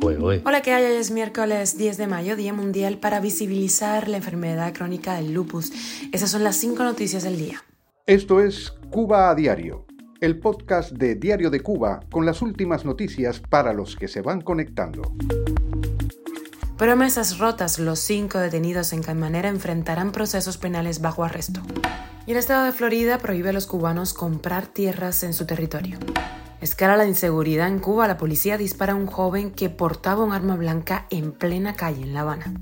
Hola, ¿qué hay? Hoy es miércoles 10 de mayo, Día Mundial para visibilizar la enfermedad crónica del lupus. Esas son las cinco noticias del día. Esto es Cuba a Diario, el podcast de Diario de Cuba con las últimas noticias para los que se van conectando. Promesas rotas, los cinco detenidos en Caimanera enfrentarán procesos penales bajo arresto. Y el estado de Florida prohíbe a los cubanos comprar tierras en su territorio. Escala la inseguridad en Cuba, la policía dispara a un joven que portaba un arma blanca en plena calle en La Habana.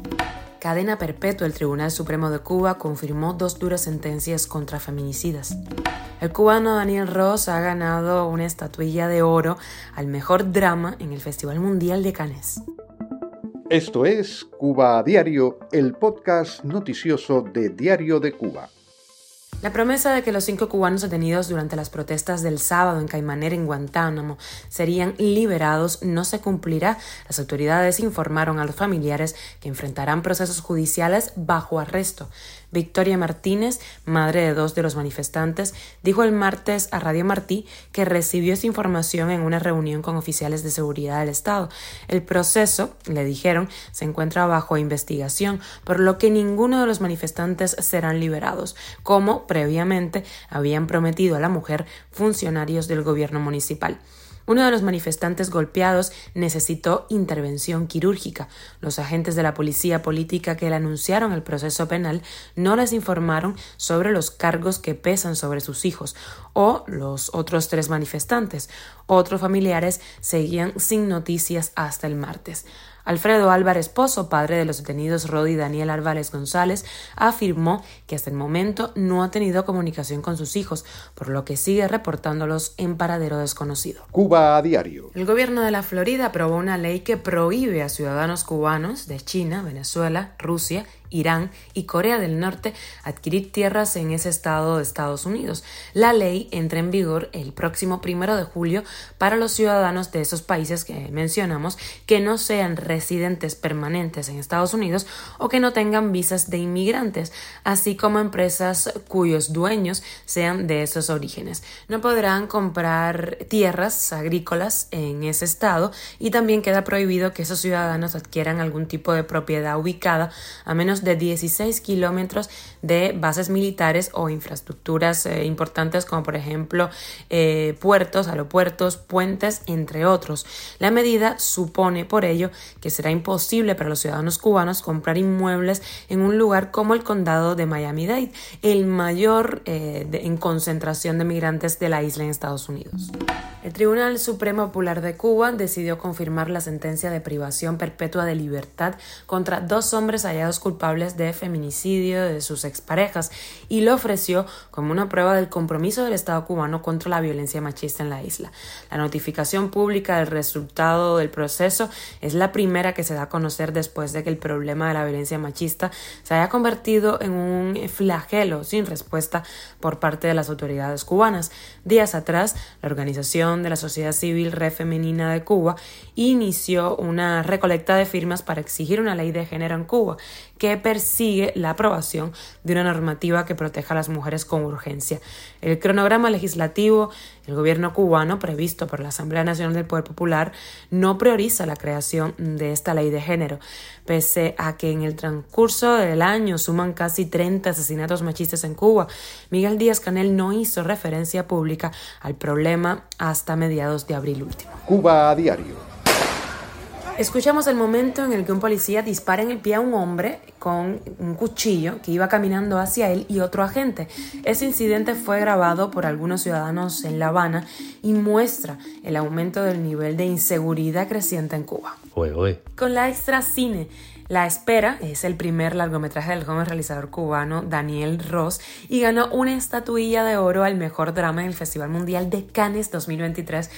Cadena perpetua, el Tribunal Supremo de Cuba confirmó dos duras sentencias contra feminicidas. El cubano Daniel Ross ha ganado una estatuilla de oro al mejor drama en el Festival Mundial de Cannes. Esto es Cuba Diario, el podcast noticioso de Diario de Cuba. La promesa de que los cinco cubanos detenidos durante las protestas del sábado en Caimanera, en Guantánamo, serían liberados no se cumplirá. Las autoridades informaron a los familiares que enfrentarán procesos judiciales bajo arresto. Victoria Martínez, madre de dos de los manifestantes, dijo el martes a Radio Martí que recibió esa información en una reunión con oficiales de seguridad del Estado. El proceso, le dijeron, se encuentra bajo investigación, por lo que ninguno de los manifestantes serán liberados, como previamente habían prometido a la mujer funcionarios del gobierno municipal. Uno de los manifestantes golpeados necesitó intervención quirúrgica. Los agentes de la policía política que le anunciaron el proceso penal no les informaron sobre los cargos que pesan sobre sus hijos o los otros tres manifestantes. Otros familiares seguían sin noticias hasta el martes. Alfredo Álvarez Pozo, padre de los detenidos Rodi y Daniel Álvarez González, afirmó que hasta el momento no ha tenido comunicación con sus hijos, por lo que sigue reportándolos en paradero desconocido. Cuba a diario. El gobierno de la Florida aprobó una ley que prohíbe a ciudadanos cubanos de China, Venezuela, Rusia Irán y Corea del Norte adquirir tierras en ese estado de Estados Unidos. La ley entra en vigor el próximo primero de julio para los ciudadanos de esos países que mencionamos que no sean residentes permanentes en Estados Unidos o que no tengan visas de inmigrantes, así como empresas cuyos dueños sean de esos orígenes. No podrán comprar tierras agrícolas en ese estado y también queda prohibido que esos ciudadanos adquieran algún tipo de propiedad ubicada a menos de 16 kilómetros de bases militares o infraestructuras eh, importantes como por ejemplo eh, puertos, aeropuertos, puentes, entre otros. La medida supone por ello que será imposible para los ciudadanos cubanos comprar inmuebles en un lugar como el condado de Miami-Dade, el mayor eh, en concentración de migrantes de la isla en Estados Unidos. El Tribunal Supremo Popular de Cuba decidió confirmar la sentencia de privación perpetua de libertad contra dos hombres hallados culpables de feminicidio de sus exparejas y lo ofreció como una prueba del compromiso del Estado cubano contra la violencia machista en la isla. La notificación pública del resultado del proceso es la primera que se da a conocer después de que el problema de la violencia machista se haya convertido en un flagelo sin respuesta por parte de las autoridades cubanas. Días atrás, la organización de la sociedad civil Re Femenina de Cuba inició una recolecta de firmas para exigir una ley de género en Cuba que persigue la aprobación de una normativa que proteja a las mujeres con urgencia. El cronograma legislativo el gobierno cubano, previsto por la Asamblea Nacional del Poder Popular, no prioriza la creación de esta ley de género, pese a que en el transcurso del año suman casi 30 asesinatos machistas en Cuba. Miguel Díaz Canel no hizo referencia pública al problema hasta mediados de abril último. Cuba a diario. Escuchamos el momento en el que un policía dispara en el pie a un hombre con un cuchillo que iba caminando hacia él y otro agente. Ese incidente fue grabado por algunos ciudadanos en La Habana y muestra el aumento del nivel de inseguridad creciente en Cuba. Con la extra cine la Espera es el primer largometraje del joven realizador cubano Daniel Ross y ganó una estatuilla de oro al mejor drama en el Festival Mundial de Cannes 2023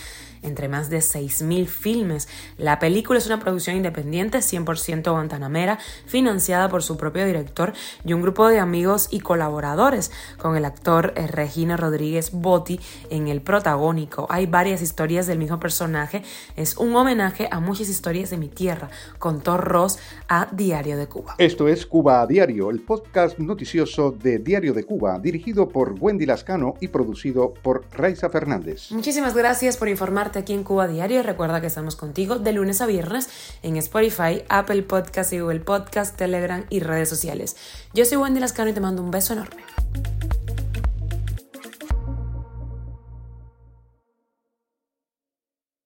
entre más de 6.000 filmes. La película es una producción independiente 100% guantanamera, financiada por su propio director y un grupo de amigos y colaboradores, con el actor eh, Regina Rodríguez Botti en el protagónico. Hay varias historias del mismo personaje, es un homenaje a muchas historias de mi tierra, contó Ross a Diario de Cuba. Esto es Cuba a Diario, el podcast noticioso de Diario de Cuba, dirigido por Wendy Lascano y producido por Raiza Fernández. Muchísimas gracias por informar aquí en Cuba Diario. Recuerda que estamos contigo de lunes a viernes en Spotify, Apple Podcast y Google Podcast, Telegram y redes sociales. Yo soy Wendy Lascano y te mando un beso enorme.